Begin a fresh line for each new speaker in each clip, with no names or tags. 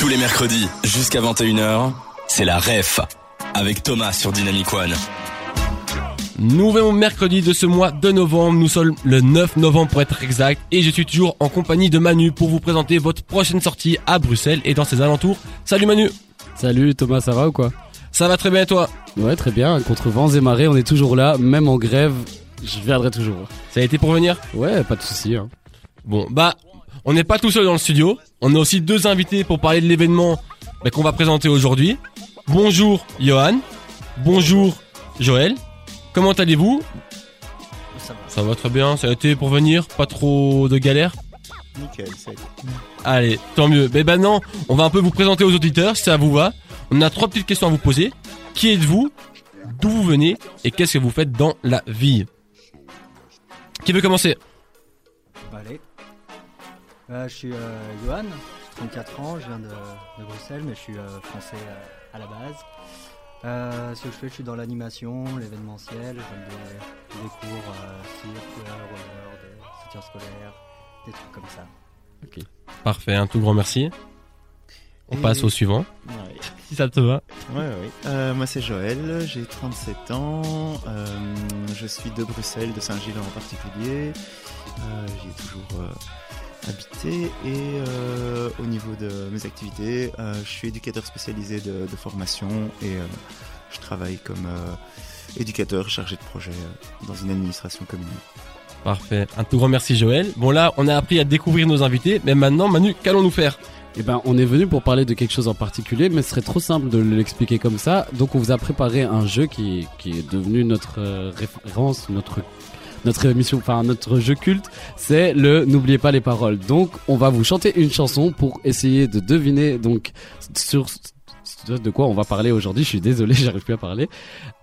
Tous les mercredis, jusqu'à 21h, c'est la REF. Avec Thomas sur Dynamic One.
Nouveau mercredi de ce mois de novembre, nous sommes le 9 novembre pour être exact et je suis toujours en compagnie de Manu pour vous présenter votre prochaine sortie à Bruxelles et dans ses alentours. Salut Manu
Salut Thomas, ça va ou quoi?
Ça va très bien et toi?
Ouais, très bien. Contre vents et marées, on est toujours là, même en grève, je viendrai toujours.
Ça a été pour venir?
Ouais, pas de souci. Hein.
Bon, bah, on n'est pas tout seul dans le studio. On a aussi deux invités pour parler de l'événement bah, qu'on va présenter aujourd'hui. Bonjour Johan. Bonjour Joël. Comment allez-vous?
Ça va.
Ça va très bien. Ça a été pour venir? Pas trop de galères?
Nickel, c'est
Allez, tant mieux. Mais maintenant, on va un peu vous présenter aux auditeurs, si ça vous va. On a trois petites questions à vous poser. Qui êtes-vous? D'où vous venez? Et qu'est-ce que vous faites dans la vie? Qui veut commencer?
Euh, je suis euh, Johan, j'ai 34 ans, je viens de, de Bruxelles, mais je suis euh, français euh, à la base. Euh, ce que je fais, je suis dans l'animation, l'événementiel, je donne des, des cours euh, cirque, roller, des soutiens scolaires, des trucs comme ça.
Parfait, un tout grand merci. On
Et-
passe au suivant,
Ouais,
si ça te va.
ouais, ouais. Euh, moi c'est Joël, j'ai 37 ans, euh, je suis de Bruxelles, de Saint-Gilles en particulier. Euh, J'y ai toujours euh, habité et euh, au niveau de mes activités, euh, je suis éducateur spécialisé de, de formation et euh, je travaille comme euh, éducateur chargé de projet euh, dans une administration commune.
Parfait, un tout grand merci Joël. Bon là, on a appris à découvrir nos invités, mais maintenant Manu, qu'allons-nous faire?
Eh ben, on est venu pour parler de quelque chose en particulier, mais ce serait trop simple de l'expliquer comme ça. Donc, on vous a préparé un jeu qui, qui est devenu notre référence, notre notre émission, enfin notre jeu culte, c'est le n'oubliez pas les paroles. Donc, on va vous chanter une chanson pour essayer de deviner donc sur de quoi on va parler aujourd'hui. Je suis désolé, j'arrive plus à parler.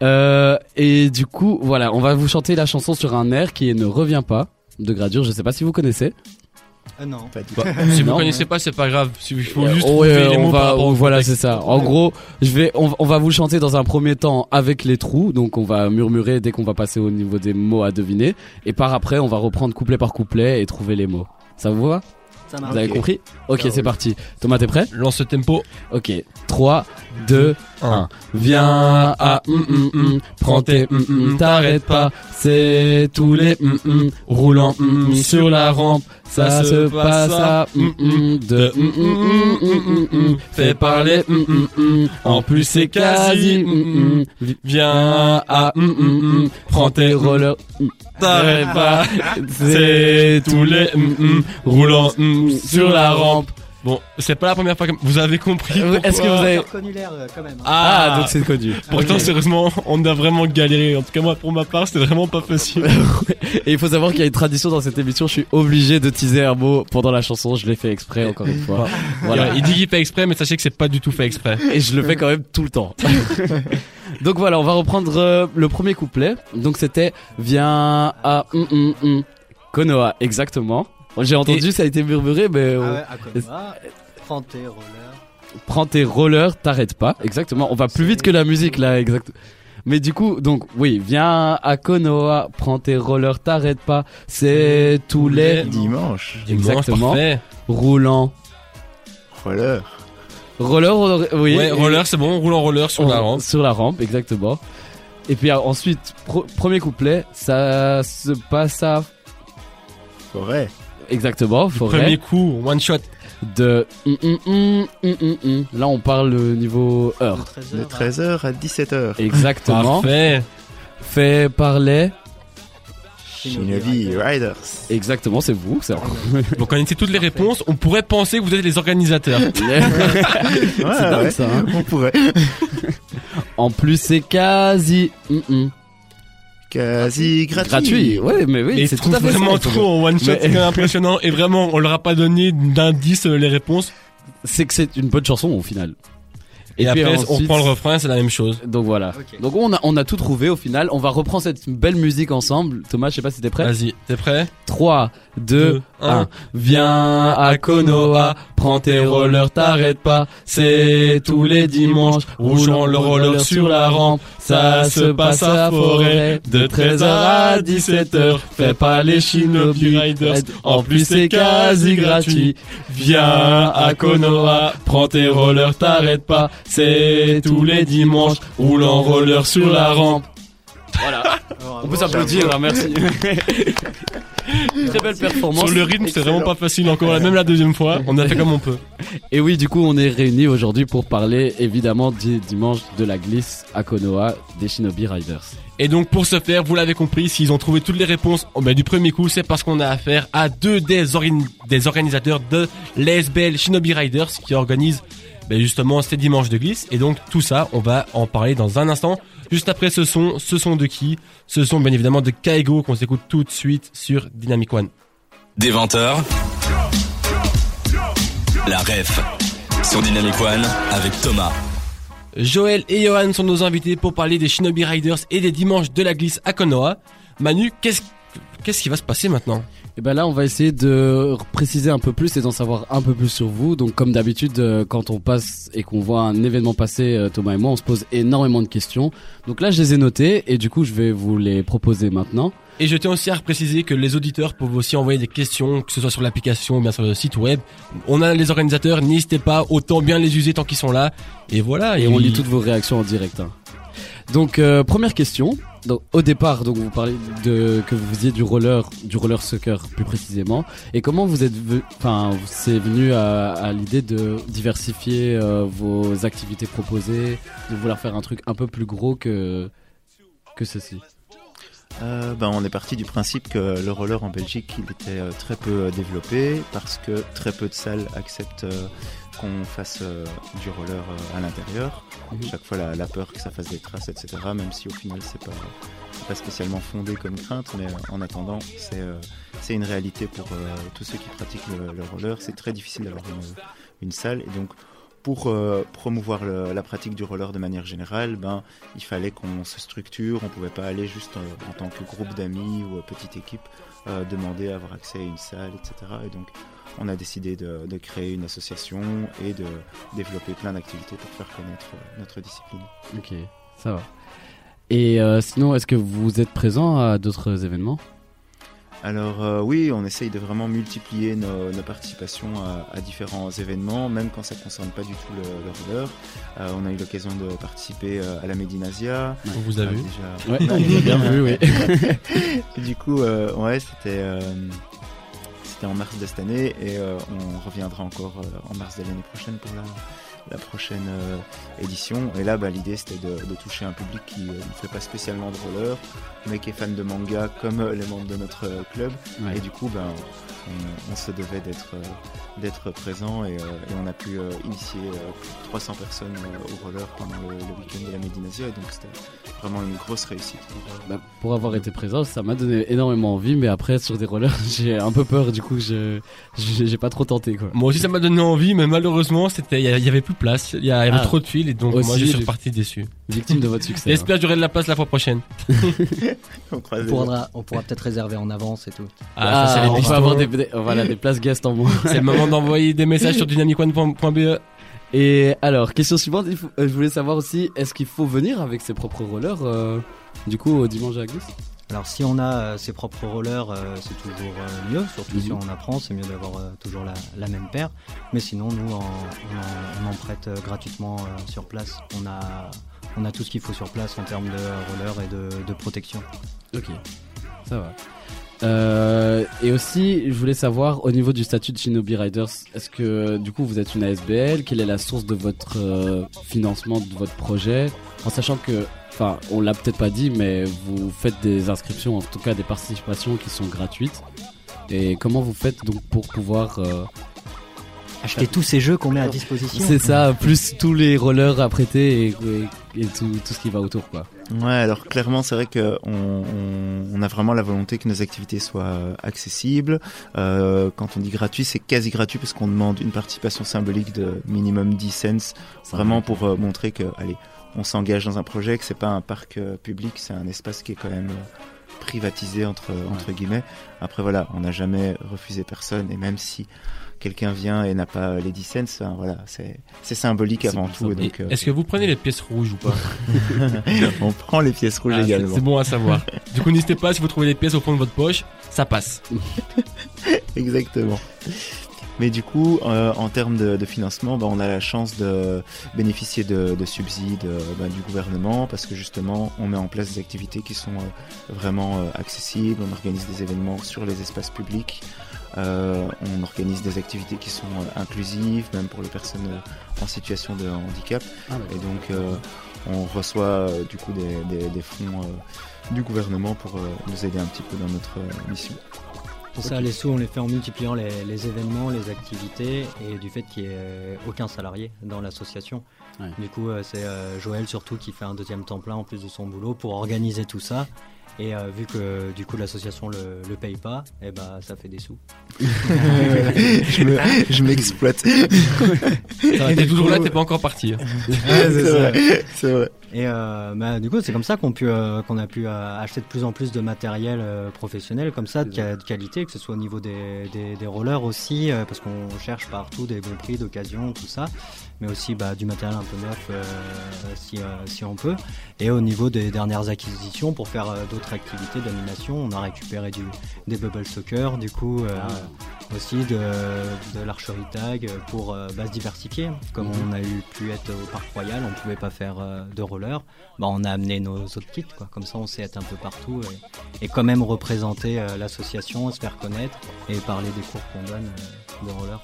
Euh, et du coup, voilà, on va vous chanter la chanson sur un air qui Ne revient pas de Gradure. Je sais pas si vous connaissez.
Euh, non.
Pas du
Bah, Si vous
Non.
connaissez pas, c'est pas grave. Il faut juste
Ouais,
trouver les
on
mots par
va,
rapport au
voilà, c'est ça. En gros, je vais, on, on va vous chanter dans un premier temps avec les trous, donc on va murmurer dès qu'on va passer au niveau des mots à deviner, et par après, on va reprendre couplet par couplet et trouver les mots. Ça vous va?
Ça
Vous
marche.
avez compris? Ok,
Ah
c'est
oui.
parti. Thomas, t'es prêt?
Lance le tempo.
Ok. 3, 2, 1. Viens à mm, mm, mm, prends tes mm, mm, t'arrêtes pas, c'est tous les mm, mm, roulant mm, mm, sur la rampe, ça se passe à mm, mm, de mm, mm, mm, mm, mm, mm, fait parler mm, mm, mm, en plus c'est quasi mm, mm, mm, viens à mm, mm, mm, prends tes rollers mm, t'arrêtes pas, c'est tous les mm, mm, roulant mm, sur la rampe.
Bon, c'est pas la première fois que vous avez compris.
Euh, Est-ce que vous avez
reconnu l'air euh, quand même. hein.
Ah,
Ah, donc c'est connu.
Pourtant, sérieusement, on a vraiment galéré. En tout cas, moi, pour ma part, c'était vraiment pas facile.
Et il faut savoir qu'il y a une tradition dans cette émission, je suis obligé de teaser un mot pendant la chanson, je l'ai fait exprès encore une fois. Voilà.
Il dit qu'il fait exprès, mais sachez que c'est pas du tout fait exprès.
Et je le fais quand même tout le temps. Donc voilà, on va reprendre euh, le premier couplet. Donc c'était Viens à hum. Konoha, exactement. J'ai entendu, ça a été murmuré, mais
Ah ouais, à prends tes rollers.
prends tes rollers, t'arrêtes pas. Exactement. On va plus vite que la musique là, exact. Mais du coup, donc oui, viens à Konoha, prends tes rollers, t'arrêtes pas. C'est tous les
Dimanche,
Exactement.
Parfait.
roulants.
roller.
Roller, roller, oui.
Ouais, roller, c'est bon. En roller sur la rampe.
Sur la rampe, exactement. Et puis ensuite, pro- premier couplet, ça se passe à
Forêt.
Exactement forêt
Premier coup, one shot.
de hum, hum, hum, là on parle au niveau heure.
De 13h à 17h.
Exactement.
Parfait.
Fait par les
Shinobi Riders.
exactement, c'est vous, c'est
Donc, on était toutes les réponses. On pourrait penser que vous êtes les organisateurs.
Ouais,
C'est dingue,
ouais.
ça, hein.
On pourrait.
En plus, c'est quasi.
Quasi gratuit.
gratuit. Ouais, mais oui,
Mais
c'est tout à fait
vraiment
ça.
trop en one shot.
Mais-
C'est quand même impressionnant. Et vraiment, on leur a pas donné d'indice euh, les réponses.
C'est que c'est une bonne chanson au final.
Et,
puis
après, on
ensuite-
prend le refrain, c'est la même chose.
Donc voilà. Donc on a on a tout trouvé au final. On va reprendre cette belle musique ensemble. Thomas, je sais pas si t'es prêt.
Vas-y, t'es prêt?
3, 2,
Deux,
1.
un.
Viens à Konoha, prends tes rollers, t'arrêtes pas, c'est tous les dimanches, roulant le roller sur la rampe, ça se passe à la forêt, de 13h à 17h, fais pas les Shinobi Riders, en plus c'est quasi gratuit, viens à Konoha, prends tes rollers, t'arrêtes pas, c'est tous les dimanches, roulant roller sur la rampe. Voilà. On peut s'applaudir, hein, merci. Très belle performance.
Sur le rythme, c'est vraiment pas facile encore. Même la deuxième fois, on a fait comme on peut.
Et oui, du coup, on est réunis aujourd'hui pour parler évidemment du dimanche de la glisse à Konoha des Shinobi Riders.
Et donc pour ce faire, vous l'avez compris, s'ils ont trouvé toutes les réponses oh, ben, du premier coup, c'est parce qu'on a affaire à deux des, des organisateurs de l'ESBL Shinobi Riders qui organisent ben, justement ces dimanches de glisse. Et donc tout ça, on va en parler dans un instant. Juste après ce son, ce son de qui? Ce son bien évidemment de Kaigo qu'on s'écoute tout de suite sur Dynamic One.
Des 20h, la ref sur Dynamic One avec Thomas.
Joël et Johan sont nos invités pour parler des Shinobi Riders et des dimanches de la glisse à Konoha. Manu, qu'est-ce qu'est-ce qui va se passer maintenant?
Et ben là, on va essayer de préciser un peu plus et d'en savoir un peu plus sur vous. Donc, comme d'habitude, euh, quand on passe et qu'on voit un événement passer, euh, Thomas et moi, on se pose énormément de questions. Donc là, je les ai notées et du coup, je vais vous les proposer maintenant.
Et je tiens aussi à préciser que les auditeurs peuvent aussi envoyer des questions, que ce soit sur l'application ou bien sur le site web. On a les organisateurs, n'hésitez pas, autant bien les user tant qu'ils sont là. Et voilà.
Et on lit toutes vos réactions en direct. hein. Donc euh, première question. Au départ, donc vous parlez de que vous faisiez du roller, du roller soccer plus précisément. Et comment vous êtes, enfin, c'est venu à, l'idée de diversifier euh, vos activités proposées, de vouloir faire un truc un peu plus gros que ceci?
Euh, ben, on est parti du principe que le roller en Belgique, il était euh, très peu développé parce que très peu de salles acceptent qu'on fasse euh, du roller euh, à l'intérieur.
Mhm.
Chaque fois, la, la peur que ça fasse des traces, etc. Même si au final, c'est pas, pas spécialement fondé comme crainte, mais euh, en attendant, c'est euh, une réalité pour tous ceux qui pratiquent le, le roller. C'est très difficile d'avoir une, une salle et donc. Pour promouvoir le- la pratique du roller de manière générale, ben, il fallait qu'on se structure. On pouvait pas aller juste en tant que groupe d'amis ou petite équipe demander à avoir accès à une salle, etc. Et donc, on a décidé de, de créer une association et de développer plein d'activités pour faire connaître euh, notre discipline.
Ok, ça va. Et euh, sinon, est-ce que vous êtes présent à d'autres événements?
Alors euh, oui, on essaye de vraiment multiplier nos, nos participations à, à différents événements, même quand ça ne concerne pas du tout le, le roller. Euh, on a eu l'occasion de participer à la Médinasia.
On vous a vu.
déjà-
Ouais, bien vu, oui.
Du coup, ouais, c'était c'était en mars de cette année et euh, on reviendra encore euh, en mars de l'année prochaine pour la, la prochaine euh, édition. Et là, bah, l'idée c'était de, de toucher un public qui euh, ne fait pas spécialement de roller, mais qui est fan de manga comme euh, les membres de notre euh, club.
Ouais.
Et du coup, ben, on, on se devait d'être euh, d'être présent et, euh, et on a pu euh, initier euh, plus de 300 personnes euh, au roller pendant le, le week-end de la Médinasia. Et donc c'était vraiment une grosse réussite. pour,
Bah, pour avoir été présent, ça m'a donné énormément envie, mais après sur des rollers, j'ai un peu peur, du coup, je j'ai pas trop tenté quoi.
Moi aussi ça m'a donné envie, mais malheureusement c'était, il y, avait plus place, il y, avait
Ah.
trop de fils et donc moi je suis reparti déçu.
Victime de votre succès. hein.
J'espère que j'aurai de la place la fois prochaine.
on
pourra, on pourra peut-être réserver en avance et tout.
Ah,
ça, c'est les
on va avoir des, des- voilà, des places guest en moins.
C'est le moment d'envoyer des messages sur dynamicone.be.
Et alors, question suivante, faut- euh, je voulais savoir aussi, est-ce qu'il faut venir avec ses propres rollers, euh, du coup, au dimanche à la glisse?
Alors si on a euh, ses propres rollers, euh, c'est toujours euh, mieux, surtout si
Mhm.
on apprend, c'est mieux d'avoir toujours la, la même paire. Mais sinon, nous, on, en, on en prête gratuitement sur place. On a, on a tout ce qu'il faut sur place en termes de rollers et de, de protection.
Ok, ça va. Euh, et aussi, je voulais savoir au niveau du statut de Shinobi Riders, est-ce que du coup vous êtes une ASBL Quelle est la source de votre euh, financement de votre projet? En sachant que, enfin, on l'a peut-être pas dit, mais vous faites des inscriptions, en tout cas des participations qui sont gratuites. Et comment vous faites donc pour pouvoir euh,
Acheter tous ces jeux qu'on met à disposition.
C'est ça, plus tous les rollers à prêter et, et- et tout, tout ce qui va autour quoi.
Ouais, alors clairement, c'est vrai que on, on, on a vraiment la volonté que nos activités soient euh, accessibles. Euh, quand on dit gratuit, c'est quasi gratuit parce qu'on demande une participation symbolique de minimum 10 cents, vraiment pour euh, montrer que, allez, on s'engage dans un projet, que c'est pas un parc euh, public, c'est un espace qui est quand même euh, privatisé entre entre guillemets. Après voilà, on n'a jamais refusé personne et même si quelqu'un vient et n'a pas les 10 cents, hein, voilà, c'est c'est symbolique avant tout. Donc, euh,
Est-ce que vous prenez les pièces rouges ou pas?
On prend les pièces rouges
Ah,
également.
C'est bon à savoir. Du coup, n'hésitez pas si vous trouvez les pièces au fond de votre poche, ça passe.
Exactement. Mais du coup, euh, en termes de, de financement, bah, on a la chance de bénéficier de, de subsides euh, bah, du gouvernement parce que justement, on met en place des activités qui sont euh, vraiment accessibles. On organise des événements sur les espaces publics. Euh, on organise des activités qui sont euh, inclusives, même pour les personnes euh, en situation de handicap.
Ah,
Et donc, on reçoit du coup des, des- des fonds du gouvernement pour nous aider un petit peu dans notre mission.
C'est ça, les sous, on les fait en multipliant les, les événements, les activités et du fait qu'il n'y ait aucun salarié dans l'association.
Ouais.
Du coup, euh, c'est euh, Joël surtout qui fait un deuxième temps plein en plus de son boulot pour organiser tout ça. Et euh, vu que du coup l'association le, le paye pas, et ben ça fait des sous.
je me- m'exploite.
T'es toujours là, t'es pas encore parti. hein.
c'est vrai.
Et euh, bah, du coup, c'est comme ça qu'on euh, qu'on a pu euh, acheter de plus en plus de matériel euh, professionnel comme ça, de, qualité, que ce soit au niveau des, des, des rollers aussi, euh, parce qu'on cherche partout des bons prix, d'occasion, tout ça, mais aussi bah, du matériel un peu neuf euh, si, euh, si on peut. Et au niveau des dernières acquisitions, pour faire euh, d'autres activités d'animation, on a récupéré du, des bubble soccer, du coup. euh, aussi de, de l'archerie tag pour euh, bah, se diversifier. Comme
Mhm.
on a eu pu être au parc royal, on pouvait pas faire de roller. Bah, on a amené nos autres kits, quoi. Comme ça, on sait être un peu partout et, et quand même représenter l'association, se faire connaître et parler des cours qu'on donne de roller.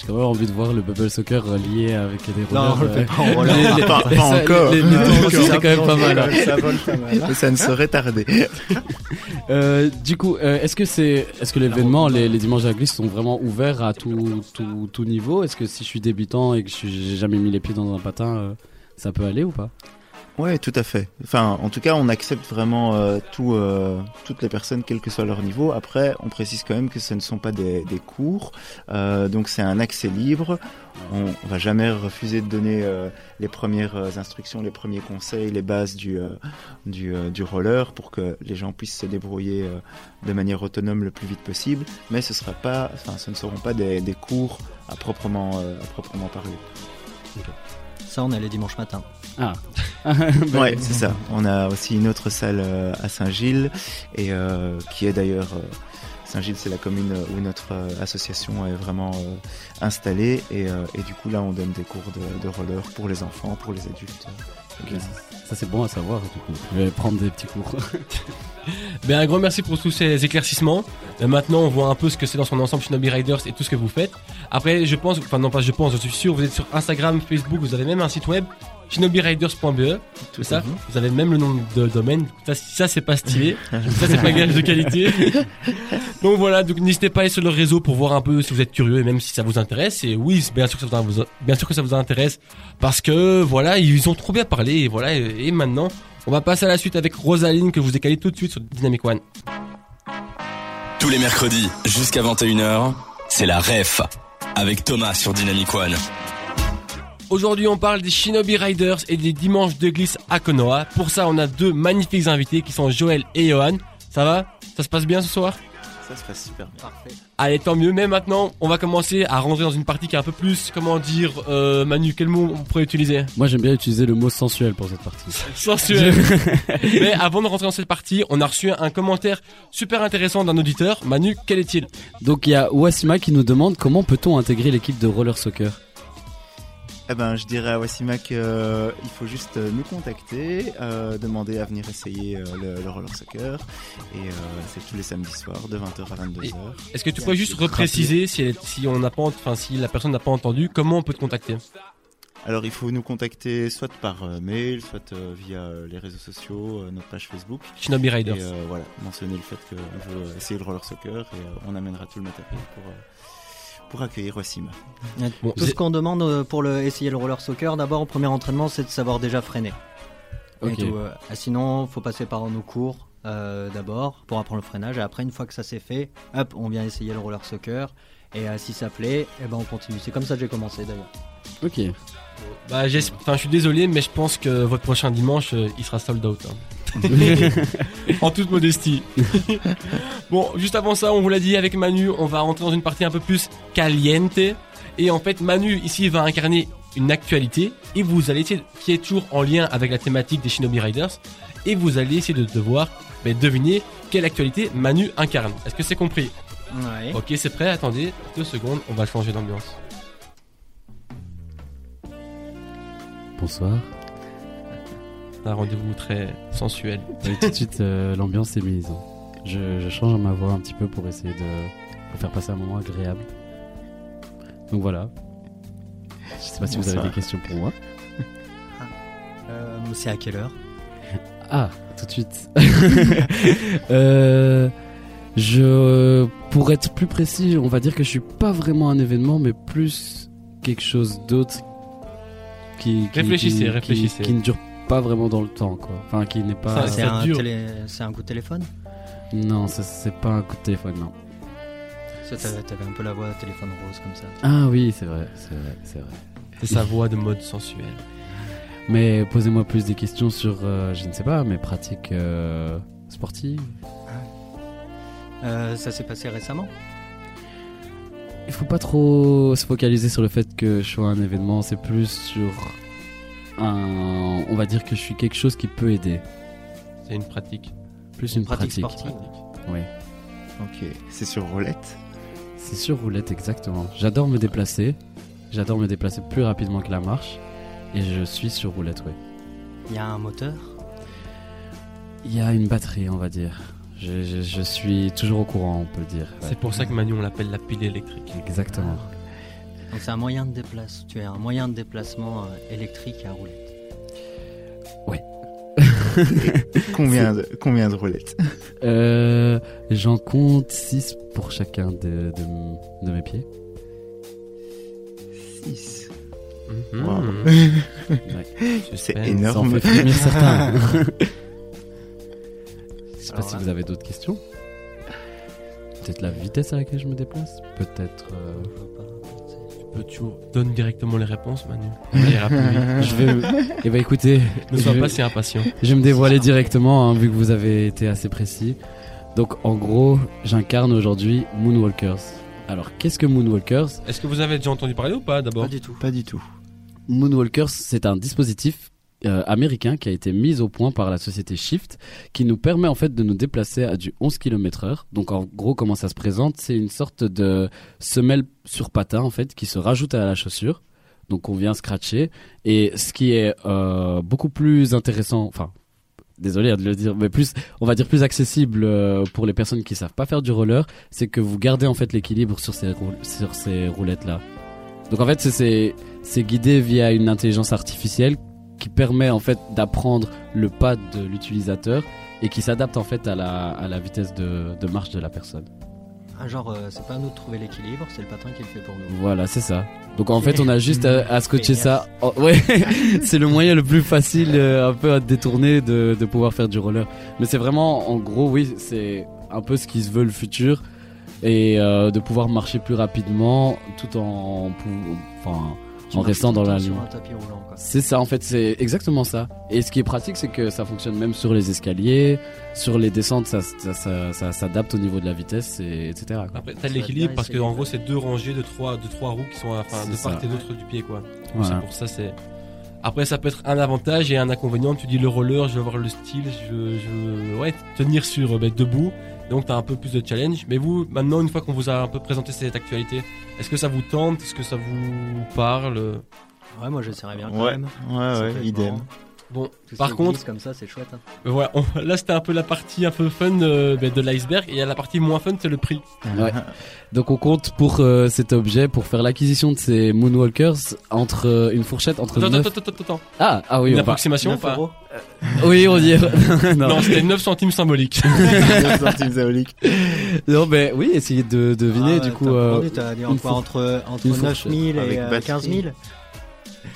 J'ai quand même envie de voir le bubble soccer lié avec des
Non,
rollers.
on le fait
euh,
pas en roller.
les- les-
Pas- pas
ça,
encore.
Les, c'est quand même pas mal. hein.
Ça vole pas mal.
Mais ça ne saurait tarder.
Euh, du coup, euh, est-ce que c'est, est-ce que l'événement, les, les dimanches à la glisse sont vraiment ouverts à tout, tout, tout niveau? Est-ce que si je suis débutant et que j'ai jamais mis les pieds dans un patin, euh, ça peut aller ou pas?
Ouais, tout à fait. Enfin, en tout cas, on accepte vraiment euh, euh, toutes les personnes, quel que soit leur niveau. Après, on précise quand même que ce ne sont pas des, cours, euh, donc c'est un accès libre. On, on va jamais refuser de donner les premières instructions, les premiers conseils, les bases du, du, roller pour que les gens puissent se débrouiller de manière autonome le plus vite possible. Mais ce ne seront pas des, cours à proprement, à proprement parler.
Ça, on est les dimanches matins.
Ah.
Ouais, c'est ça. On a aussi une autre salle euh, à Saint-Gilles et euh, qui est d'ailleurs euh, Saint-Gilles, c'est la commune où notre association est vraiment euh, installée et, euh, et du coup là on donne des cours de, de roller pour les enfants, pour les adultes.
Ça c'est bon à savoir. Du coup, je vais prendre des petits cours.
Ben, un grand merci pour tous ces éclaircissements. Euh, maintenant, on voit un peu ce que c'est dans son ensemble Shinobi Riders et tout ce que vous faites. Après, je pense, enfin non pas je pense, je suis sûr, vous êtes sur Instagram, Facebook, vous avez même un site web, shinobiriders.be. Tout ça, vous avez même le nom de domaine. Ça, ça c'est pas stylé. ça, c'est pas gage de qualité. donc voilà, donc n'hésitez pas à aller sur leur réseau pour voir un peu si vous êtes curieux et même si ça vous intéresse. Et oui, bien sûr que ça vous, bien sûr que ça vous intéresse parce que voilà, ils ont trop bien parlé et voilà. Et, et maintenant, on va passer à la suite avec Rosaline que je vous ai calé tout de suite sur Dynamic One.
Tous les mercredis, jusqu'à 21h, c'est la REF. Avec Thomas sur Dynamic One.
Aujourd'hui, on parle des Shinobi Riders et des dimanches de glisse à Konoha. Pour ça, on a deux magnifiques invités qui sont Joël et Johan. Ça va? Ça se passe bien ce soir?
Ça se passe super bien.
Parfait.
Allez, tant mieux. Mais maintenant, on va commencer à rentrer dans une partie qui est un peu plus, comment dire, euh, Manu, quel mot on pourrait utiliser?
Moi j'aime bien utiliser le mot sensuel pour cette partie.
Sensuel. Mais avant de rentrer dans cette partie, on a reçu un commentaire super intéressant d'un auditeur. Manu, quel est-il?
Donc il y a Wassima qui nous demande comment peut-on intégrer l'équipe de roller soccer?
Eh ben, je dirais à Wassima qu'il faut juste euh, nous contacter, euh, demander à venir essayer euh, le, le roller soccer et euh, c'est tous les samedis soirs de 20h à 22h.
Est-ce que tu pourrais juste repréciser si, elle si on n'a pas, enfin, si la personne n'a pas entendu, comment on peut te contacter?
Alors il faut nous contacter soit par euh, mail, soit euh, via euh, les réseaux sociaux, euh, notre page Facebook.
Shinobi Riders.
Et euh, voilà, mentionner le fait qu'on veut essayer le roller soccer et euh, on amènera tout le matériel pour, euh, pour accueillir Wassima.
Bon,
Tout ce qu'on demande euh, pour le, essayer le roller soccer, d'abord au premier entraînement, c'est de savoir déjà freiner. Et
Ok.
tout, euh, ah, sinon, faut passer par nos cours euh, d'abord pour apprendre le freinage. Et après, une fois que ça c'est fait, hop, on vient essayer le roller soccer. Et euh, si ça plaît, eh ben on continue. C'est comme ça que j'ai commencé d'ailleurs.
Ok.
Bah, enfin, je suis désolé, mais je pense que votre prochain dimanche, euh, il sera sold out. hein. en toute modestie. bon, juste avant ça, on vous l'a dit avec Manu, on va rentrer dans une partie un peu plus caliente. Et en fait, Manu ici va incarner une actualité et vous allez essayer qui est toujours en lien avec la thématique des Shinobi Riders et vous allez essayer de devoir ben, deviner quelle actualité Manu incarne. Est-ce que c'est compris?
Ouais.
Ok, c'est prêt. Attendez deux secondes, on va changer d'ambiance.
Bonsoir.
Un rendez-vous très sensuel.
Et tout de suite, euh, l'ambiance est mise. Je, je change ma voix un petit peu pour essayer de pour faire passer un moment agréable. Donc voilà. Je sais pas si vous avez des questions pour moi.
Euh, c'est à quelle heure?
Ah, tout de suite. euh, je, pour être plus précis, on va dire que je suis pas vraiment un événement, mais plus quelque chose d'autre qui, qui-
Réfléchissez,
qui-
réfléchissez.
qui ne dure pas vraiment dans le temps, quoi. Enfin, qui n'est pas.
C'est un, télé... c'est un coup de téléphone?
Non, c'est pas un coup de téléphone, non.
Ça, T'avais un peu la voix téléphone rose comme ça.
Ah oui, c'est vrai, c'est vrai, c'est vrai.
C'est sa voix de mode sensuel.
Mais posez-moi plus des questions sur, euh, je ne sais pas, mes pratiques euh, sportives.
Euh, ça s'est passé récemment?
Il faut pas trop se focaliser sur le fait que je sois un événement, c'est plus sur un. On va dire que je suis quelque chose qui peut aider.
C'est une pratique.
Plus une
Pratique
pratique.
sportive.
Oui.
Ok, c'est sur roulette.
C'est sur roulette, exactement. J'adore me déplacer. J'adore me déplacer plus rapidement que la marche. Et je suis sur roulette, oui.
Il y a un moteur?
Il y a une batterie, on va dire. Je, je- je suis toujours au courant, on peut le dire. Ouais.
C'est pour ça que Manu on l'appelle la pile électrique.
Exactement.
Donc c'est un moyen de déplacement. Tu as un moyen de déplacement euh, électrique à roulettes.
Combien de, combien de roulettes
Euh, J'en compte 6 pour chacun de, de- de mes pieds.
6.
Mhm.
Wow.
Ouais.
C'est
Suspense.
Ça en
énorme.
fait certains. Je sais pas
Alors
si
là.
vous avez d'autres questions. Peut-être la vitesse à laquelle je me déplace. Peut-être. euh,
Tu donnes directement les réponses, Manu.
Je vais. Eh ben écoutez,
Ne
je
sois
vais,
pas si impatient.
je vais me dévoiler directement hein, vu que vous avez été assez précis. Donc en gros, j'incarne aujourd'hui Moonwalkers. Alors qu'est-ce que Moonwalkers?
Est-ce que vous avez déjà entendu parler ou pas d'abord?
Pas du tout.
Pas du tout.
Moonwalkers, c'est un dispositif euh, américain qui a été mis au point par la société Shift, qui nous permet en fait de nous déplacer à du 11 km heure. Donc en gros, comment ça se présente? C'est une sorte de semelle sur patin en fait qui se rajoute à la chaussure. Donc on vient scratcher. Et ce qui est euh, beaucoup plus intéressant, enfin désolé de le dire, mais plus, on va dire plus accessible euh, pour les personnes qui savent pas faire du roller, c'est que vous gardez en fait l'équilibre sur ces sur ces roulettes là. Donc en fait c'est c'est guidé via une intelligence artificielle qui permet en fait d'apprendre le pas de l'utilisateur et qui s'adapte en fait à la, à la vitesse de, de marche de la personne.
Ah, genre, euh, c'est pas à nous de trouver l'équilibre, c'est le patron qui le fait pour nous.
Voilà, c'est ça. Donc en fait, on a juste à, à scotcher ça. Oh, ouais, c'est le moyen le plus facile, euh, un peu à détourner de, de pouvoir faire du roller. Mais c'est vraiment, en gros, oui, c'est un peu ce qui se veut le futur et euh, de pouvoir marcher plus rapidement tout en, enfin, en restant dans la ligne. C'est ça en fait, c'est exactement ça. Et ce qui est pratique, c'est que ça fonctionne même sur les escaliers, sur les descentes, ça, ça, ça- ça s'adapte au niveau de la vitesse, et, etc. quoi.
Après, t'as
Ça va
l'équilibre parce que en gros, c'est deux rangées de trois, de trois roues qui sont enfin, de part et d'autre du pied, quoi. Donc,
Voilà.
C'est pour ça, c'est. Après, ça peut être un avantage et un inconvénient. Tu dis le roller, je veux avoir le style, je veux, je veux, ouais, tenir sur euh, ben, debout. Donc, t'as un peu plus de challenge. Mais vous, maintenant, une fois qu'on vous a un peu présenté cette actualité, est-ce que ça vous tente? Est-ce que ça vous parle?
Ouais, moi j'essaierais bien quand
Ouais,
même.
ouais,
Ça
ouais, idem.
marrant.
Bon,
Tout
par contre,
comme ça, c'est chouette. hein.
euh, voilà, on- là, c'était un peu la partie un peu fun euh, ben, de l'iceberg. Et il y a la partie moins fun, c'est le prix.
Ouais. Donc on compte pour euh, cet objet, pour faire l'acquisition de ces Moonwalkers, entre euh, une fourchette entre
Attends,
9...
attends, attends, attends, attends.
Ah, ah oui,
Une
on
approximation
9
pas
euros.
Oui, on dit... non.
Non, c'était 9 centimes symboliques.
Deux centimes symboliques.
non, mais oui, essayez de deviner
Ah,
du coup...
t'as
euh,
t'as dit entre, entre, entre
une
9
fourchette
000
avec
et euh,
batterie.
15 000.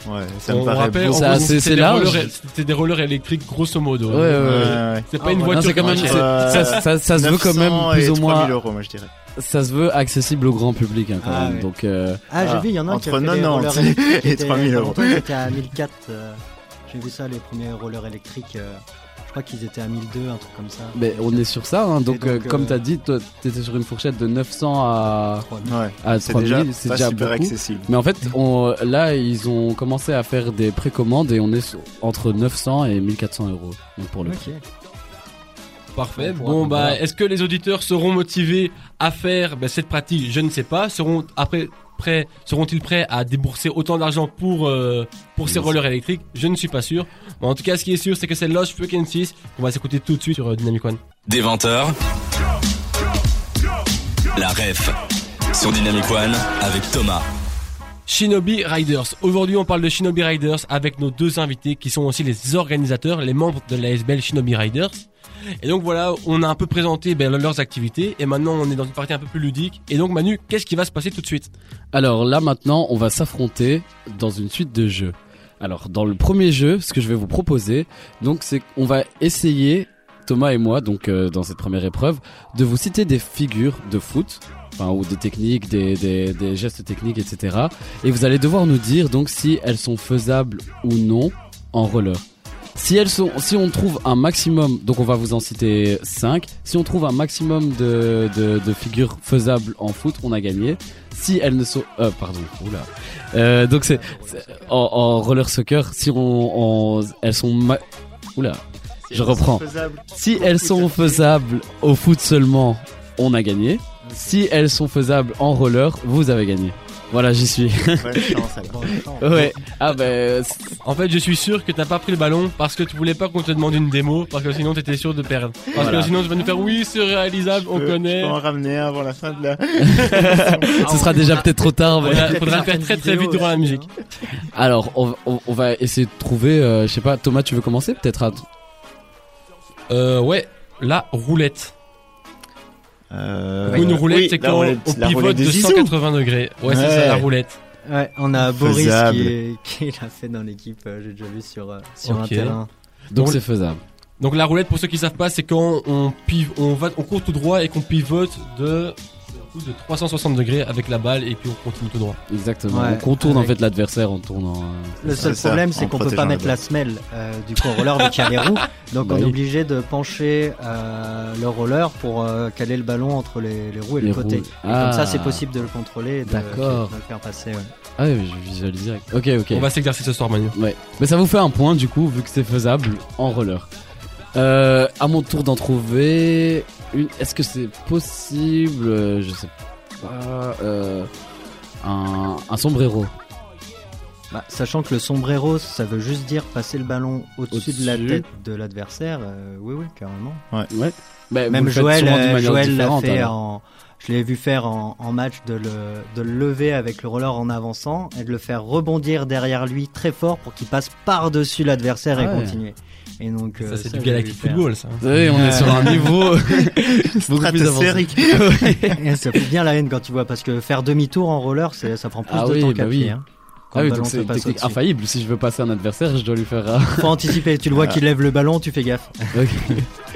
Ouais, ça
on
me paraît
rappelle.
C'est
c'était
c'est
des
large.
rollers- C'était des rollers électriques grosso modo.
Ouais, ouais, ouais.
C'est pas
Ah,
une voiture.
Quand même...
Euh,
ça, ça, ça se veut quand
900
même plus ou
3000
moins...
euros, moi je dirais.
Ça se veut accessible au grand public hein, quand
Ah,
même. Donc... euh,
Ah, j'ai vu, il y en a un qui a
entre
fait des
90
rollers électriques qui
et
étaient-
3000
il y a
euros.
étaient à 1004. euh, J'ai vu ça, les premiers rollers électriques. euh, crois qu'ils étaient à 1002, un truc comme ça.
Mais on est sur ça, hein, donc,
donc,
euh,
euh,
comme t'as dit, toi t'étais sur une fourchette de 900 à,
3000.
Ouais,
à
c'est
3000,
déjà
c'est
pas
déjà
super
beaucoup.
accessible.
Mais en fait, on, là, ils ont commencé à faire des précommandes et on est sur- entre 900 et 1400 euros. Donc pour le
Ok.
Parfait. Bon, bah, est-ce que les auditeurs seront motivés à faire bah, cette pratique? Je ne sais pas. Seront après prêts Seront-ils prêts à débourser autant d'argent pour euh, pour ces rollers électriques? Je ne suis pas sûr. Bon, en tout cas, ce qui est sûr, c'est que c'est Lost Frequencies qu'on va s'écouter tout de suite sur euh, Dynamic One.
Des 20h. La ref sur Dynamic One avec Thomas.
Shinobi Riders. Aujourd'hui, on parle de Shinobi Riders avec nos deux invités qui sont aussi les organisateurs, les membres de l'ASBL Shinobi Riders. Et donc voilà, on a un peu présenté ben, leurs activités et maintenant on est dans une partie un peu plus ludique. Et donc Manu, qu'est-ce qui va se passer tout de suite?
Alors là maintenant, on va s'affronter dans une suite de jeux. Alors dans le premier jeu, ce que je vais vous proposer, donc c'est qu'on va essayer Thomas et moi, donc euh, dans cette première épreuve, de vous citer des figures de foot, ou des techniques, des, des, des gestes techniques, etc. Et vous allez devoir nous dire donc si elles sont faisables ou non en roller. Si elles sont, si on trouve un maximum, donc on va vous en citer 5 Si on trouve un maximum de, de, de figures faisables en foot, on a gagné. Si elles ne sont, euh, pardon, oula. Euh, donc c'est en, en roller soccer, si on, on- elles sont, ma- oula. Je reprends. Si elles sont faisables au foot seulement, on a gagné. Si elles sont faisables en roller, vous avez gagné. Voilà, j'y suis.
Bonne chance alors.
Bon, attends.
ouais. Ah ben, c'est-
En fait, je suis sûr que t'as pas pris le ballon parce que tu voulais pas qu'on te demande une démo, parce que sinon t'étais sûr de perdre. Parce
Voilà.
que sinon tu vas nous faire oui, c'est réalisable, on
peux-
connaît.
Je peux en ramener avant la fin de la.
ce sera déjà peut-être trop tard. mais-
Faudra,
peut-être
faudra le
faire
très très vite durant la musique.
Alors, on, on- on va essayer de trouver, euh, je sais pas, Thomas, tu veux commencer peut-être à...
Euh, ouais, la roulette.
Euh,
Ou une roulette,
oui,
c'est quand
roulette-
on pivote de
Zizou.
180 degrés. Ouais, c'est ça, la roulette.
Ouais, on a Boris
Faisable.
qui, est- qui l'a fait dans l'équipe, euh, j'ai déjà vu sur, euh, sur un terrain.
Donc
Donc-
c'est faisable.
Donc la roulette, pour ceux qui savent pas, c'est quand on piv on va, on court tout droit et qu'on pivote de de 360 degrés avec la balle et puis on continue tout droit.
Exactement.
Ouais,
on contourne en
avec-
fait l'adversaire en tournant. euh,
Le seul
ça,
problème, c'est qu'on peut pas mettre
la
semelle euh, du coup au roller vu qu'il y a les roues. Donc
Bah
on est
oui.
obligé de pencher euh, le roller pour euh, caler le ballon entre les, les roues et
les
le côté. Et Comme ça, c'est possible de le contrôler et de,
D'accord.
de le faire passer. ouais.
Ah ouais, je visualise direct. Ok, ok.
On va s'exercer ce soir, Manu.
Ouais. Mais ça vous fait un point du coup, vu que c'est faisable en roller. Euh, à mon tour d'en trouver une. Est-ce que c'est possible euh, Je sais pas. Euh, un, un sombrero?
Bah, sachant que le sombrero, ça veut juste dire passer le ballon au-dessus de la tête de l'adversaire. euh, oui, oui, carrément.
Ouais. Bah,
Même Joël, Joël l'a fait
alors.
en. Je l'ai vu faire en, en match de le, de le lever avec le roller en avançant et de le faire rebondir derrière lui très fort pour qu'il passe par-dessus l'adversaire
Ah
et
ouais.
continuer. Et donc, euh,
ça, c'est
ça,
du galactic football, ça.
Vous savez, on est sur un niveau beaucoup plus avancé.
Stratosphérique.
Et ça fout bien la haine quand tu vois, parce que faire demi-tour en roller, c'est- ça prend plus
Ah
de
oui,
temps
bah
qu'à
oui.
pied. Hein, quand
Ah
le
oui,
ballon
donc c'est
passe
technique
au-dessus.
infaillible. Si je veux passer un adversaire, je dois lui faire.
Faut anticiper, tu le vois qu'il lève le ballon, tu fais gaffe.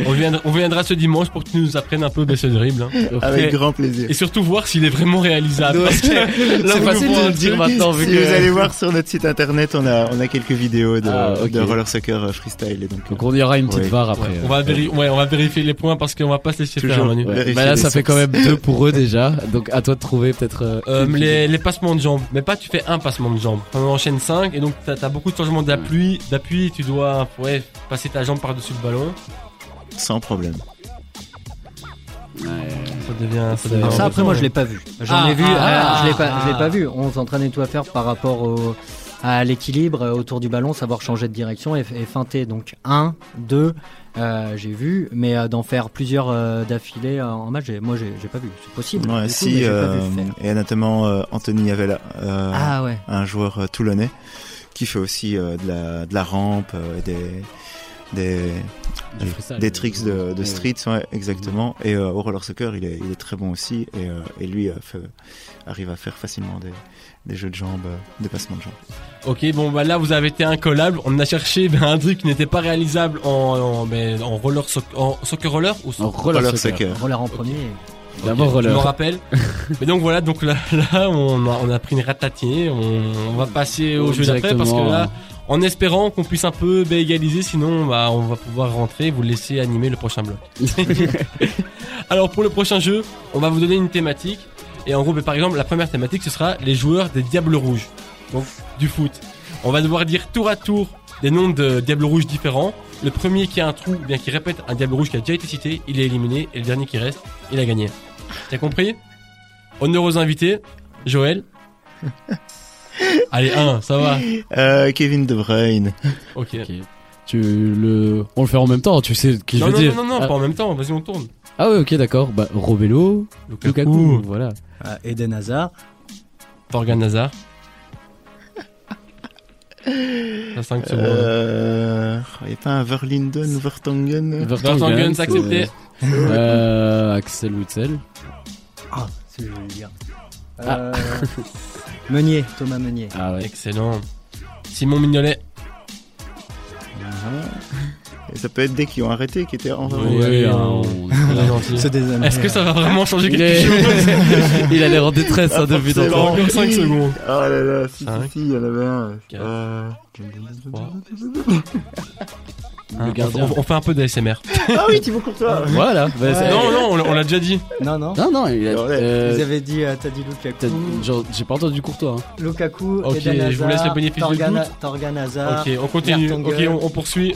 On viendra, on viendra ce dimanche pour que tu nous apprennes un peu de ce dribble. hein.
Avec grand plaisir.
Et surtout voir s'il est vraiment réalisable. Parce que là,
C'est
vous
facile de le dire maintenant, vu
si
que.
vous allez voir sur notre site internet, on a, on a quelques vidéos de,
Ah,
de roller soccer euh, freestyle. Et donc,
Donc on y aura une petite
Oui.
VAR après.
Ouais, on va véri- ouais, on va vérifier les points parce qu'on va pas se laisser faire,
Toujours.
Manu.
Ouais.
Vérifier
Bah là, ça fait quand même deux pour eux déjà. Donc à toi de trouver peut-être. euh,
Euh,
une
les, les passements de jambes, mais pas tu fais un passement de jambes. On enchaîne 5 et donc t'as as beaucoup de changements d'appui. D'appui, tu dois ouais, passer ta jambe par-dessus le ballon.
sans problème.
Ouais.
Ça devient. Ça
C'est-
devient
Alors ça, après, moi, je l'ai pas vu. J'en
Ah,
ai vu,
ah, ah,
je l'ai pas, je l'ai
ah.
pas vu. On s'entraînait tout à faire par rapport au, à l'équilibre euh, autour du ballon, savoir changer de direction et, et feinter. Donc, un, deux, euh, j'ai vu, mais euh, d'en faire plusieurs euh, d'affilée euh, en match, j'ai- moi, j'ai pas vu. C'est possible.
Ouais,
coup,
si, euh, et notamment euh, Anthony Avella, euh,
Ah ouais.
un joueur euh, toulonnais, qui fait aussi euh, de, la, de la rampe, euh, des, des, des-
freestyle.
des tricks de, de
Ouais.
street, ouais, exactement. Et euh, au roller soccer, il est, il est très bon aussi. Et, euh, et lui euh, fait- arrive à faire facilement des, des jeux de jambes, euh, des passements de jambes.
Ok, bon bah là vous avez été incollable. On a cherché ben, un truc qui n'était pas réalisable en, en, ben, en roller en soccer roller ou
En roller,
Roller
soccer.
soccer.
Roller en premier.
D'abord
Je m'en rappelle. Mais donc voilà, donc là, là on, a, on a pris une ratatinée. On, on va passer au jeu d'après parce que là. En espérant qu'on puisse un peu bah, égaliser, sinon bah, on va pouvoir rentrer et vous laisser animer le prochain bloc. Alors pour le prochain jeu, on va vous donner une thématique. Et en gros, bah, par exemple, la première thématique, ce sera les joueurs des Diables Rouges. Donc du foot. On va devoir dire tour à tour des noms de Diables Rouges différents. Le premier qui a un trou, ou bien qui répète un Diable Rouge qui a déjà été cité, il est éliminé. Et le dernier qui reste, il a gagné. T'as compris? Honneur aux invités. Joël Allez, un, ça va.
Euh, Kevin De Bruyne.
Ok.
Tu le, on le fait en même temps, tu sais qui
Non,
je veux
non,
dire.
non, non, non,
ah,
pas en même temps. Vas-y, on tourne.
ah ouais, ok, d'accord. Bah, Robello, Lukaku, voilà.
Ah, Eden Hazard.
Torgan Hazard. 5 secondes.
Euh, y a pas un Verlinden ou Vertonghen?
Vertonghen, c'est accepté.
Euh, Axel Witzel.
Ah, c'est voulais dire. Euh, Meunier, Thomas Meunier.
Ah ouais.
Excellent. Simon Mignolet.
Et ça peut être des qui ont arrêté, qui étaient en
Oui,
Ouais,
oui,
hein,
on-
amis.
Est-ce que ça va vraiment changer quelque chose
il a l'air en détresse hein,
Ah,
depuis
encore 5 secondes.
Oh là là, si,
Cinq,
si, si, il y en avait un.
quatre,
Euh,
trois.
Le gardien.
On, on fait un peu d'ASMR.
Ah oui, Thibaut Courtois
Voilà. bah,
Non, non, on l'a- on l'a déjà dit.
Non, non.
Non, non, il a, euh,
Vous avez dit, euh, t'as dit Lukaku.
genre, j'ai pas entendu Courtois. Hein.
Lukaku,
Ok,
Eden Hazard,
je vous laisse le bénéfice du
Torgan,
doute.
Torgan Hazard.
Ok, on continue. Ok, on poursuit.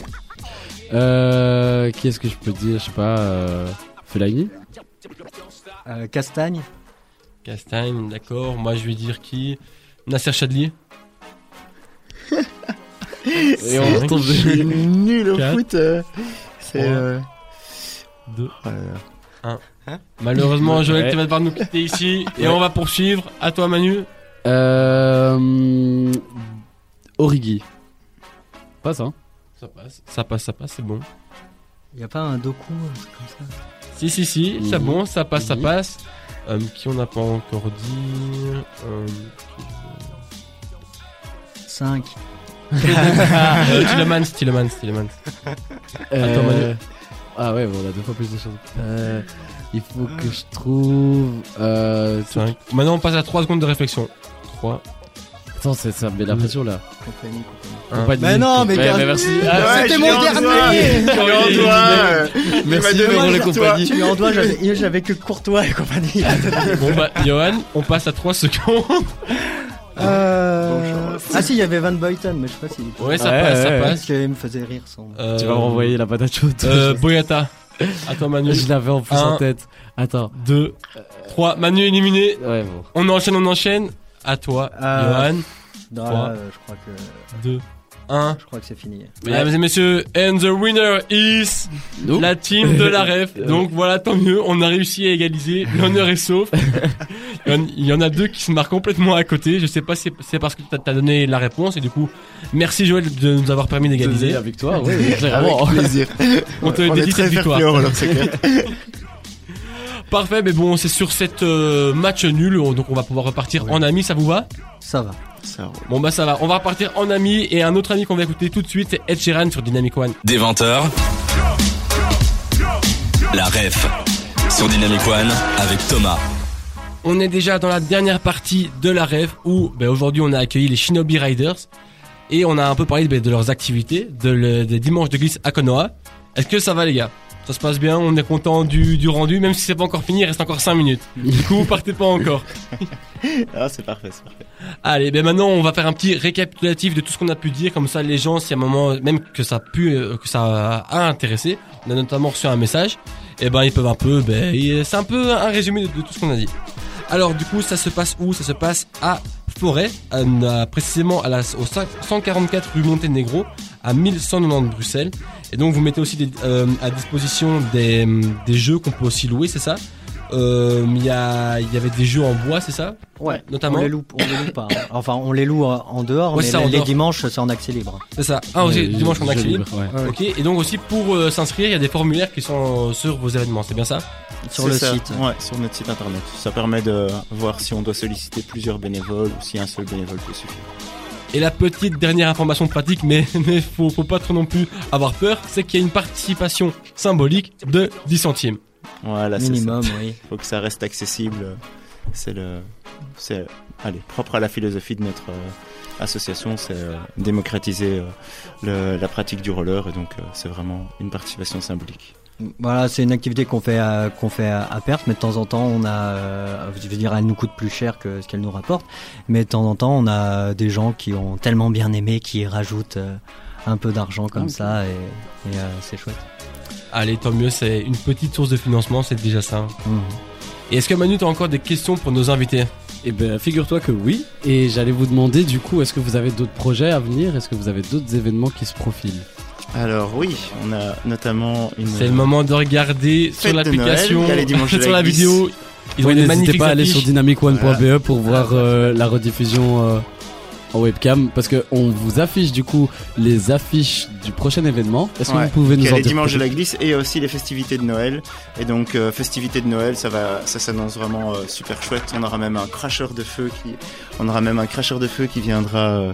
Euh, qui est-ce que je peux dire Je sais pas. Euh, Fellaini
euh, Castagne.
Castagne, d'accord. Moi, je vais dire qui? Nasser Chadli.
Et on retombe
Je suis nul au
Quatre,
foot. euh, C'est.
trois.
euh,
Deux.
oh là là.
Malheureusement, Joël,
Ouais.
tu vas devoir nous quitter ici. Et
Ouais.
on va poursuivre. À toi, Manu.
Euh, Origi. Pas ça. hein.
Ça passe, ça passe, ça passe, c'est bon.
Y a pas un Doku, un truc comme ça?
Si, si, si, c'est
Mhm.
bon, ça passe, ça
Mhm.
passe. Euh, qui on n'a pas encore dit euh,
5.
euh, Tillemans, Tillemans, Tillemans. Attends, Manu.
Ah ouais, bon, on a deux fois plus de choses. Euh, il faut que je trouve. Euh,
Cinq. Maintenant, on passe à 3 secondes de réflexion. 3.
Attends, c'est- ça me met la pression là.
Compagnie, compagnie. Mais non, mais
Ouais,
gars-
mais merci.
Ouais,
Ah,
c'était mon dernier.
Je lui en dois,
Merci, pour les compagnies.
Tu lui en dois, j'avais que Courtois et compagnie.
Bon bah, Johan, on passe à 3 secondes.
Euh... Ah si, il y avait Van Boyton, mais je sais pas s'il
Ouais, ça
Ouais,
passe, ça
ouais, ouais.
passe.
Parce qu'il me faisait rire son.
Euh,
Tu vas renvoyer la patate chaude.
Euh, Boyata. Toi, Manu.
Je l'avais en plus
Un.
en tête. Attends.
2, 3. Manu éliminé.
Ouais, bon.
On enchaîne, on enchaîne. À toi,
Euh,
Johan.
Non,
Trois.
là, euh, je crois que
2, 1.
je crois que c'est fini.
Mesdames et messieurs, and the winner is la team de la ref. Donc voilà, tant mieux, on a réussi à égaliser. L'honneur est sauf. Il y en- a deux qui se marquent complètement à côté. Je sais pas si c'est parce que t'as t'as donné la réponse et du coup, merci Joël de nous avoir permis d'égaliser.
Avec toi, oui,
Avec
clairement.
plaisir.
On te dédie cette victoire. Parfait, mais bon, c'est sur cette euh, match nul, on- donc on va pouvoir repartir en amis, ça vous va?
Ça va.
Ça roule.
Bon bah ça va, on va repartir en amis et un autre ami qu'on va écouter tout de suite, c'est Ed Sheeran sur Dynamic One.
Des 20h. La ref sur Dynamic One avec Thomas.
On est déjà dans la dernière partie de la rêve où ben, aujourd'hui on a accueilli les Shinobi Riders et on a un peu parlé ben, de leurs activités, de le- des dimanches de glisse à Konoha. Est-ce que ça va les gars? Ça se passe bien, on est content du, du rendu, même si c'est pas encore fini, il reste encore 5 minutes. Du coup, vous partez pas encore.
Ah, c'est parfait, c'est parfait.
Allez, ben maintenant on va faire un petit récapitulatif de tout ce qu'on a pu dire, comme ça les gens, si à un moment même que ça a pu, euh, que ça a intéressé, on a notamment reçu un message, et ben ils peuvent un peu, ben c'est un peu un résumé de, de tout ce qu'on a dit. Alors du coup ça se passe où? Ça se passe à Forêt, à- précisément à la, au 5 144 rue Monténégro, à 1190 Bruxelles. Et donc vous mettez aussi euh, à disposition des, jeux qu'on peut aussi louer, c'est ça? Euh, Il y, a, il y avait des jeux en bois, c'est ça?
Ouais.
Notamment
On les loue, on les loue pas. hein. Enfin, on les loue en en dehors,
Ouais,
mais
ça, en
les,
dehors.
dimanches, c'est en accès libre.
C'est ça. Ah, aussi,
Ouais,
dimanche
jeu
accès libre.
ouais.
Ok, et donc aussi pour euh, s'inscrire, il y a des formulaires qui sont sur vos événements, c'est bien ça?
Sur le
ça.
site.
Ouais, sur notre site internet. Ça permet de voir si on doit solliciter plusieurs bénévoles ou si un seul bénévole peut suffire.
Et la petite dernière information pratique, mais mais faut, faut pas trop non plus avoir peur, c'est qu'il y a une participation symbolique de 10 centimes.
Voilà, c'est ça.
Minimum, oui.
Faut que ça reste accessible. C'est le, c'est, allez, propre à la philosophie de notre euh, association, c'est euh, démocratiser euh, le- la pratique du roller et donc euh, c'est vraiment une participation symbolique.
Voilà, c'est une activité qu'on fait à, qu'on fait à, à perte, mais de temps en temps, on a, euh, je veux dire, elle nous coûte plus cher que ce qu'elle nous rapporte, mais de temps en temps, on a des gens qui ont tellement bien aimé qui rajoutent euh, un peu d'argent comme
Ok.
ça, et, et, euh, c'est chouette.
Allez, tant mieux, c'est une petite source de financement, c'est déjà ça. Et est-ce que Manu, t'as encore des questions pour nos invités?
Eh ben, figure-toi que oui. Et j'allais vous demander, du coup, est-ce que vous avez d'autres projets à venir? Est-ce que vous avez d'autres événements qui se profilent?
Alors oui, on a notamment une.
C'est le moment de regarder sur l'application, sur
la
vidéo. Ils ont
Oui,
des
N'hésitez pas à aller sur dynamic1.be pour voir euh, la rediffusion euh, en webcam parce que on vous affiche du coup les affiches du prochain événement. Est-ce que
Ouais,
vous pouvez
Il
nous
y a
en
les
dire
dimanches de la glisse et aussi les festivités de Noël. Et donc, euh, festivités de Noël, ça va, ça s'annonce vraiment euh, super chouette. On aura même un cracheur de feu qui, on aura même un cracheur de feu qui viendra euh,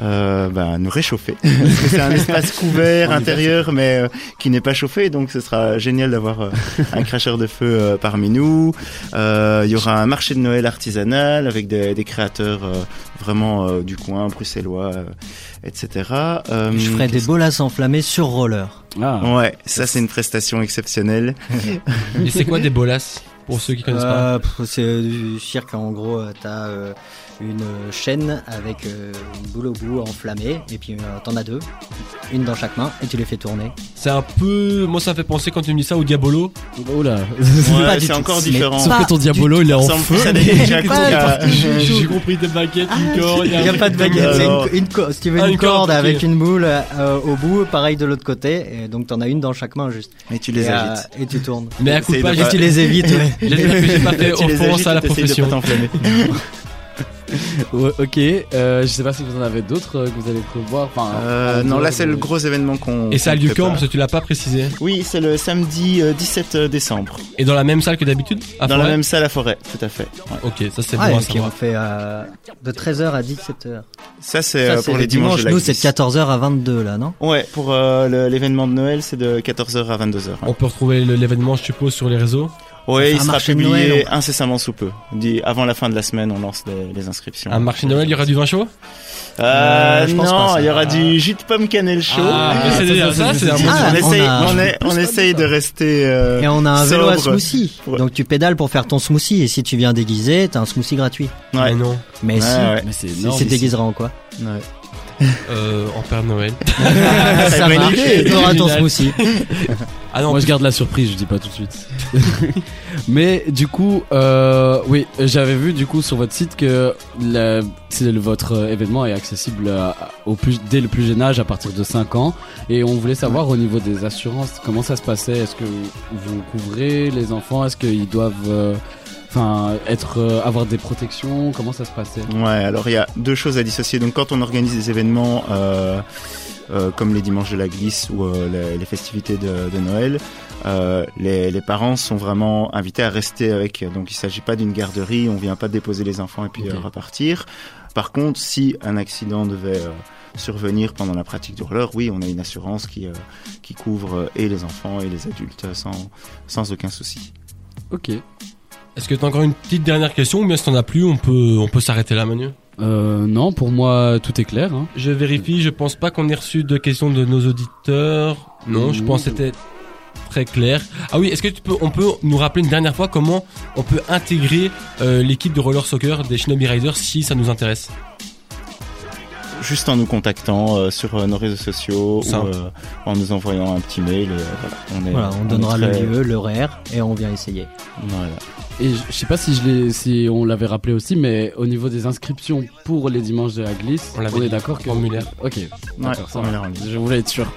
euh, bah, nous réchauffer. C'est un espace couvert intérieur, mais qui n'est pas chauffé. Donc, ce sera génial d'avoir un cracheur de feu parmi nous. Il y aura un marché de Noël artisanal avec des, des créateurs vraiment du coin, bruxellois, etc. Euh,
Je ferai des bolasses enflammées sur roller.
Ah,
Ouais, ça c'est une prestation exceptionnelle.
Et c'est quoi des bolasses Pour ceux qui connaissent pas.
Euh, pff, c'est du cirque, en gros, euh, t'as euh, une chaîne avec euh, une boule au bout enflammée, et puis euh, t'en as deux, une dans chaque main, et tu les fais tourner.
C'est un peu. Moi, ça me fait penser quand tu me dis ça au Diabolo.
oula.
Pas
Ouais, c'est encore
Mais
différent.
Sauf
Pas
que ton diabolo il est en feu.
J'ai compris des baguettes, une corde.
Il n'y a pas de baguette, c'est une, une co- si tu veux
Ah,
une,
corde,
corde avec une boule euh, au bout, pareil de l'autre côté, et donc t'en as une dans chaque main juste.
Et tu les
et, euh,
agites.
et tu tournes.
Mais à coup pas,
tu les évites,
j'ai pas fait offense à la profession.
Ouais, ok, euh, je sais pas si vous en avez d'autres euh, que vous allez prévoir. Enfin,
Euh, non, là c'est le gros événement qu'on.
Et ça a lieu quand. Parce que tu l'as pas précisé.
Oui, c'est le samedi euh, 17 décembre.
Et dans la même salle que d'habitude
Dans la même salle à forêt, tout à fait. Ouais.
Ok, ça c'est
Ouais,
bon à
et puis on fait euh, de 13h à 17h.
Ça c'est
Ça,
euh,
c'est
pour
le
les dimanches
Nous, c'est de
glisse.
14h à 22 là, non?
Ouais, pour euh, l'événement de Noël, c'est de 14h à 22h.
On peut retrouver l'événement, je suppose, sur les réseaux?
Ouais, il sera publié
Noël,
incessamment sous peu. Dit avant la fin de la semaine, on lance les, les inscriptions.
Un marché de Noël, il y aura du vin chaud?
Euh,
Euh, je pense
non,
pas,
il y aura du jus de pomme cannelle chaud.
Ah, mais c'est déjà ça, c'est un bon
Ah,
on essaye,
on a-
on, est- on essaye de rester. euh,
Et on a un vélo à smoothie.
Ouais.
Donc tu pédales pour faire ton smoothie et si tu viens déguisé, t'as un smoothie gratuit.
Ouais.
Mais non.
Mais
Ouais,
si,
ouais.
Mais c'est
déguisera en quoi
Ouais.
Euh, en Père Noël.
Ça
idée.
t'auras ton smoothie.
Ah non,
Moi je garde la surprise, je dis pas tout de suite. Mais du coup, euh, oui, j'avais vu du coup sur votre site que la- votre événement est accessible à- au plus, dès le plus jeune âge, à partir de 5 ans. Et on voulait savoir au niveau des assurances, comment ça se passait? Est-ce que vous couvrez les enfants? Est-ce qu'ils doivent, euh, enfin, être, euh, avoir des protections Comment ça se passait?
Ouais, alors il y a deux choses à dissocier. Donc quand on organise des événements euh, euh, comme les dimanches de la glisse ou les, les festivités de, de Noël, les, les parents sont vraiment invités à rester avec. Donc il s'agit pas d'une garderie, on vient pas déposer les enfants et puis
Ok.
euh, repartir. Par contre, si un accident devait survenir pendant la pratique du roller, oui, on a une assurance qui, euh, qui couvre euh, et les enfants et les adultes sans, sans aucun souci.
Ok.
Est-ce que t'as encore une petite dernière question ou bien si t'en as plus, on peut, on peut s'arrêter là, Manu?
Euh, non, pour moi tout est clair. Hein.
Je vérifie, je pense pas qu'on ait reçu de questions de nos auditeurs. Non, je pense que c'était très clair. Ah oui, est-ce que tu peux, on peut nous rappeler une dernière fois comment on peut intégrer euh, l'équipe de roller soccer des Shinobi Riders si ça nous intéresse?
Juste en nous contactant euh, sur euh, nos réseaux sociaux ou euh, en nous envoyant un petit mail. euh, voilà, on, est,
Voilà, on donnera
très-
le lieu, l'horaire et on vient essayer.
Voilà.
Et je, je sais pas si je l'ai, si on l'avait rappelé aussi, mais au niveau des inscriptions pour les dimanches de la glisse,
On l'avait
est d'accord que
formulaire.
Ok,
on l'a rendu.
Je voulais être sûr.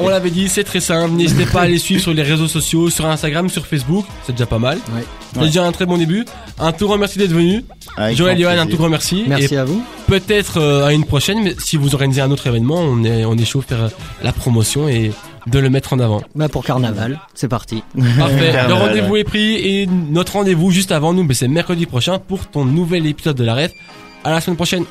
On l'avait dit, c'est très simple. N'hésitez pas à les suivre sur les réseaux sociaux, sur Instagram, sur Facebook. C'est déjà pas mal.
Ouais.
C'est
Ouais.
déjà un très bon début. Un tout grand merci d'être venu.
Avec
Joël, Johan, un tout grand merci.
Merci
Et
à vous.
peut-être euh, à une prochaine, mais si vous organisez un autre événement, on est, on est chaud de faire euh, la promotion et de le mettre en avant.
Bah pour carnaval, c'est parti.
Parfait. Le rendez-vous est pris et notre rendez-vous juste avant nous, ben, c'est mercredi prochain pour ton nouvel épisode de la ref. À la semaine prochaine.